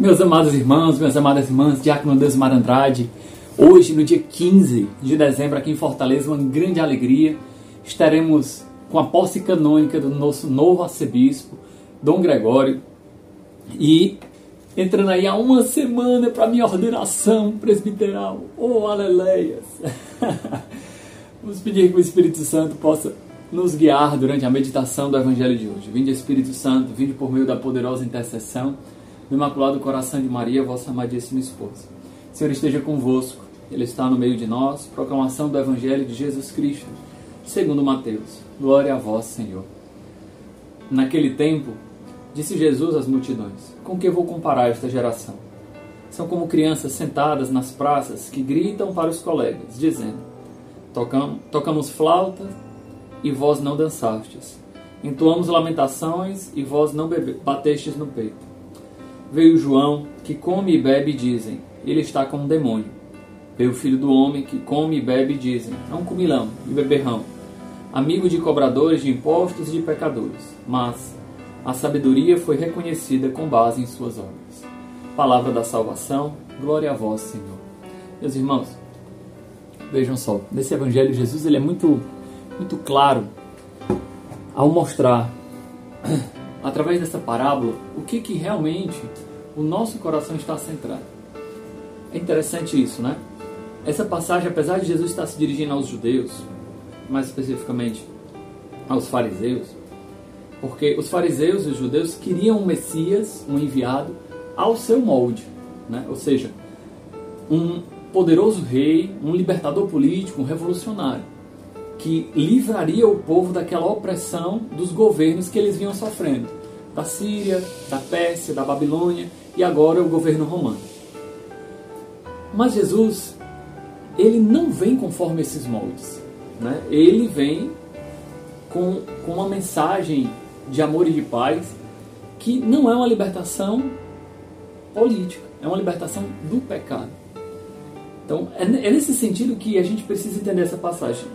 Meus amados irmãos, minhas amadas irmãs, Diácono Desmar Andrade, hoje, no dia 15 de dezembro, aqui em Fortaleza, uma grande alegria, estaremos com a posse canônica do nosso novo arcebispo, Dom Gregório, e entrando aí há uma semana para minha ordenação presbiteral. Oh, aleluias! Vamos pedir que o Espírito Santo possa nos guiar durante a meditação do Evangelho de hoje. Vinde Espírito Santo, vinde por meio da poderosa intercessão do Imaculado Coração de Maria, vossa amadíssima esposa. O Senhor esteja convosco, Ele está no meio de nós. Proclamação do Evangelho de Jesus Cristo, segundo Mateus. Glória a vós, Senhor. Naquele tempo, disse Jesus às multidões: Com que vou comparar esta geração? São como crianças sentadas nas praças que gritam para os colegas, dizendo: Tocamos flauta e vós não dançastes. Entoamos lamentações e vós não batestes no peito. Veio João, que come e bebe, dizem, ele está com um demônio. Veio o filho do homem, que come e bebe, dizem, é um comilão e beberrão, amigo de cobradores de impostos e de pecadores. Mas a sabedoria foi reconhecida com base em suas obras. Palavra da salvação, glória a vós, Senhor. Meus irmãos, vejam só, nesse evangelho Jesus ele é muito, muito claro ao mostrar através dessa parábola, o que, que realmente o nosso coração está centrado. É interessante isso, né? Essa passagem, apesar de Jesus estar se dirigindo aos judeus, mais especificamente aos fariseus, porque os fariseus e os judeus queriam um Messias, um enviado, ao seu molde, né? ou seja, um poderoso rei, um libertador político, um revolucionário que livraria o povo daquela opressão dos governos que eles vinham sofrendo, da Síria, da Pérsia, da Babilônia e agora o governo romano. Mas Jesus, ele não vem conforme esses moldes. Né? Ele vem com, com uma mensagem de amor e de paz que não é uma libertação política, é uma libertação do pecado. Então, é, é nesse sentido que a gente precisa entender essa passagem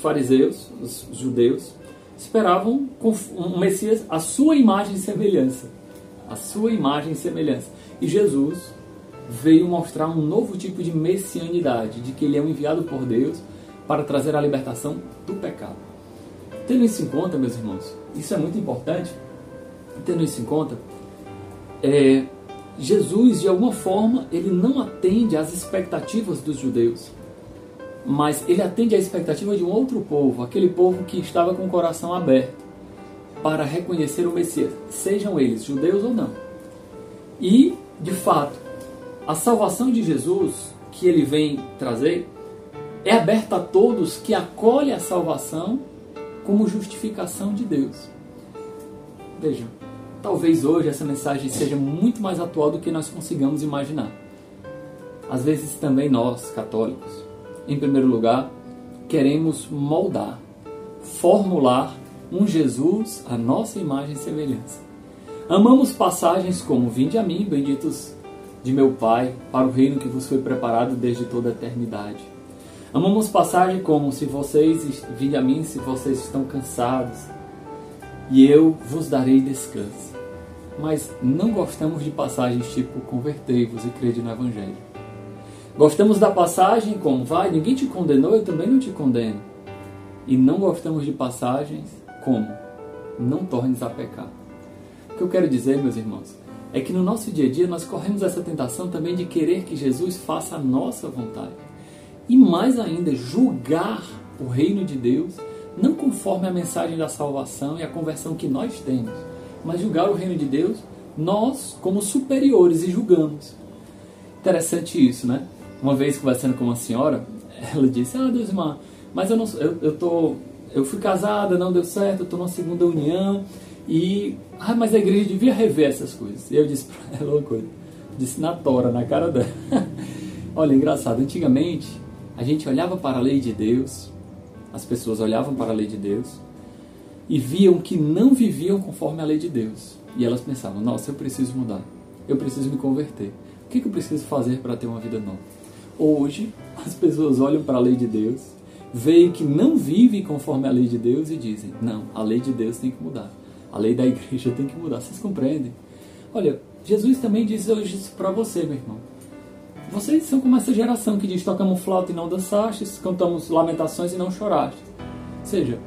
fariseus, os judeus, esperavam um Messias à sua imagem e semelhança. A sua imagem e semelhança. E Jesus veio mostrar um novo tipo de messianidade, de que ele é um enviado por Deus para trazer a libertação do pecado. Tendo isso em conta, meus irmãos, isso é muito importante. Tendo isso em conta, é, Jesus, de alguma forma, ele não atende às expectativas dos judeus mas ele atende à expectativa de um outro povo, aquele povo que estava com o coração aberto para reconhecer o Messias, sejam eles judeus ou não. E, de fato, a salvação de Jesus que ele vem trazer é aberta a todos que acolhem a salvação como justificação de Deus. Vejam, talvez hoje essa mensagem seja muito mais atual do que nós consigamos imaginar. Às vezes também nós, católicos, em primeiro lugar, queremos moldar, formular um Jesus à nossa imagem e semelhança. Amamos passagens como Vinde a mim, benditos de meu Pai, para o reino que vos foi preparado desde toda a eternidade. Amamos passagens como Se vocês vinde a mim, se vocês estão cansados, e eu vos darei descanso. Mas não gostamos de passagens tipo Convertei-vos e crede no Evangelho. Gostamos da passagem como vai, ninguém te condenou, eu também não te condeno. E não gostamos de passagens como não tornes a pecar. O que eu quero dizer, meus irmãos, é que no nosso dia a dia nós corremos essa tentação também de querer que Jesus faça a nossa vontade. E mais ainda, julgar o reino de Deus não conforme a mensagem da salvação e a conversão que nós temos, mas julgar o reino de Deus nós como superiores e julgamos. Interessante isso, né? Uma vez conversando com uma senhora, ela disse: Ah, Deus irmã, mas eu não eu, eu tô eu fui casada, não deu certo, eu tô numa segunda união e ah, mas a igreja devia rever essas coisas. E eu disse para ela uma coisa, disse na tora, na cara dela. Olha, engraçado, antigamente a gente olhava para a lei de Deus, as pessoas olhavam para a lei de Deus e viam que não viviam conforme a lei de Deus. E elas pensavam: nossa, eu preciso mudar, eu preciso me converter. O que, que eu preciso fazer para ter uma vida nova? Hoje, as pessoas olham para a lei de Deus, veem que não vivem conforme a lei de Deus e dizem: não, a lei de Deus tem que mudar. A lei da igreja tem que mudar. Vocês compreendem? Olha, Jesus também diz hoje isso para você, meu irmão. Vocês são como essa geração que diz: tocamos flauta e não dançastes, cantamos lamentações e não choraste. Ou seja,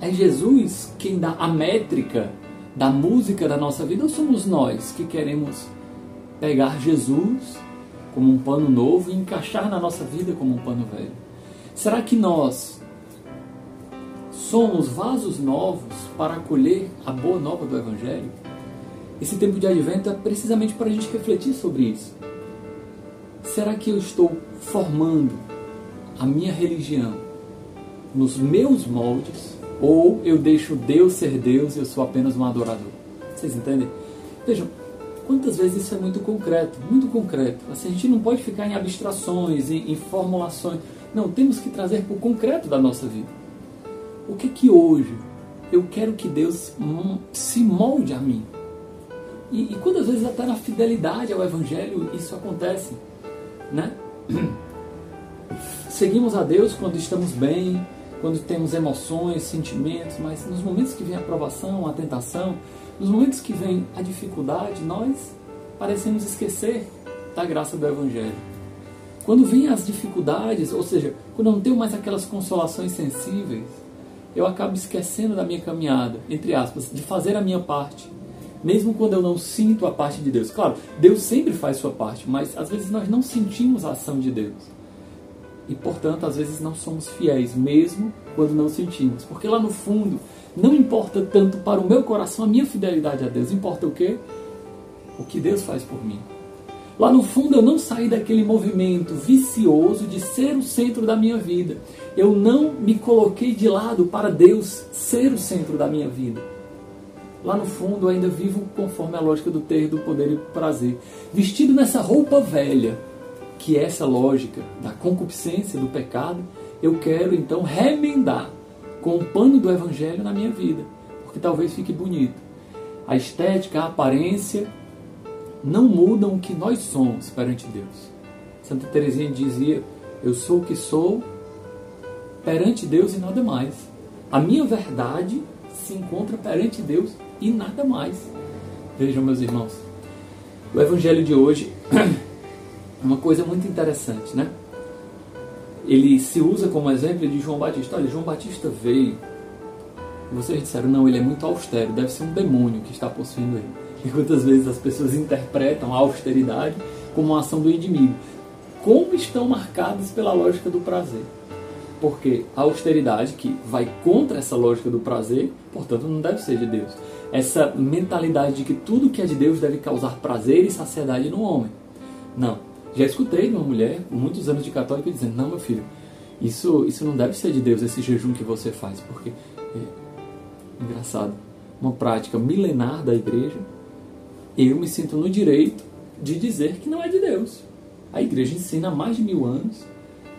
é Jesus quem dá a métrica da música da nossa vida ou somos nós que queremos pegar Jesus como um pano novo e encaixar na nossa vida como um pano velho? Será que nós somos vasos novos para acolher a boa nova do Evangelho? Esse tempo de advento é precisamente para a gente refletir sobre isso. Será que eu estou formando a minha religião nos meus moldes ou eu deixo Deus ser Deus e eu sou apenas um adorador? Vocês entendem? Vejam, quantas vezes isso é muito concreto, muito concreto. Assim, a gente não pode ficar em abstrações, em, em formulações. Não, temos que trazer para o concreto da nossa vida. O que que hoje eu quero que Deus se molde a mim? E, e quantas vezes até na fidelidade ao Evangelho isso acontece? né? Seguimos a Deus quando estamos bem, quando temos emoções, sentimentos, mas nos momentos que vem a provação, a tentação, nos momentos que vem a dificuldade, nós parecemos esquecer da graça do Evangelho. Quando vêm as dificuldades, ou seja, quando eu não tenho mais aquelas consolações sensíveis, eu acabo esquecendo da minha caminhada, entre aspas, de fazer a minha parte mesmo quando eu não sinto a parte de Deus. Claro, Deus sempre faz sua parte, mas às vezes nós não sentimos a ação de Deus. E portanto, às vezes não somos fiéis, mesmo quando não sentimos. Porque lá no fundo, não importa tanto para o meu coração a minha fidelidade a Deus, importa o quê? O que Deus faz por mim. Lá no fundo, eu não saí daquele movimento vicioso de ser o centro da minha vida. Eu não me coloquei de lado para Deus ser o centro da minha vida lá no fundo ainda vivo conforme a lógica do ter, do poder e do prazer. Vestido nessa roupa velha, que é essa lógica da concupiscência, do pecado, eu quero então remendar com o pano do evangelho na minha vida, porque talvez fique bonito. A estética, a aparência não mudam o que nós somos perante Deus. Santa Teresinha dizia: Eu sou o que sou perante Deus e nada mais. A minha verdade se encontra perante Deus e nada mais. Vejam, meus irmãos, o evangelho de hoje é uma coisa muito interessante, né? Ele se usa como exemplo de João Batista. Olha, João Batista veio e vocês disseram, não, ele é muito austero, deve ser um demônio que está possuindo ele. E quantas vezes as pessoas interpretam a austeridade como uma ação do inimigo. Como estão marcadas pela lógica do prazer. Porque a austeridade, que vai contra essa lógica do prazer, portanto, não deve ser de Deus essa mentalidade de que tudo que é de Deus deve causar prazer e saciedade no homem. Não. Já escutei de uma mulher, muitos anos de católica, dizendo: Não, meu filho, isso, isso não deve ser de Deus, esse jejum que você faz, porque. É, engraçado. Uma prática milenar da igreja, eu me sinto no direito de dizer que não é de Deus. A igreja ensina há mais de mil anos,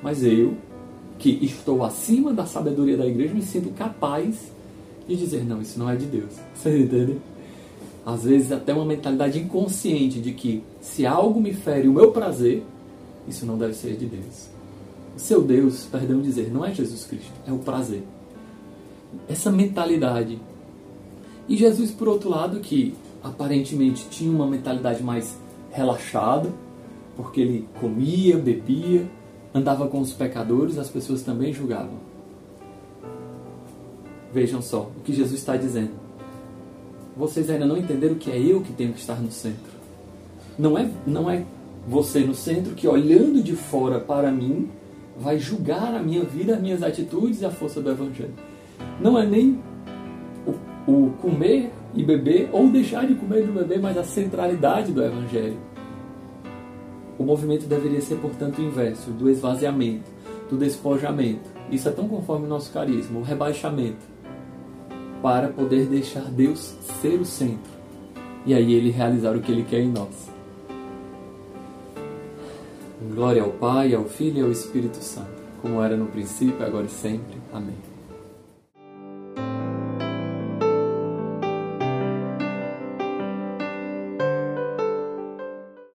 mas eu, que estou acima da sabedoria da igreja, me sinto capaz e dizer: não, isso não é de Deus. Você entende? Às vezes, até uma mentalidade inconsciente de que se algo me fere o meu prazer, isso não deve ser de Deus. O seu Deus, perdão dizer, não é Jesus Cristo, é o prazer. Essa mentalidade. E Jesus, por outro lado, que aparentemente tinha uma mentalidade mais relaxada, porque ele comia, bebia, andava com os pecadores, as pessoas também julgavam. Vejam só o que Jesus está dizendo. Vocês ainda não entenderam que é eu que tenho que estar no centro. Não é, não é você no centro que, olhando de fora para mim, vai julgar a minha vida, as minhas atitudes e a força do Evangelho. Não é nem o, o comer e beber, ou deixar de comer e de beber, mas a centralidade do Evangelho. O movimento deveria ser, portanto, o inverso, do esvaziamento, do despojamento. Isso é tão conforme o nosso carisma, o rebaixamento para poder deixar Deus ser o centro e aí ele realizar o que ele quer em nós. Glória ao Pai, ao Filho e ao Espírito Santo, como era no princípio, agora e sempre. Amém.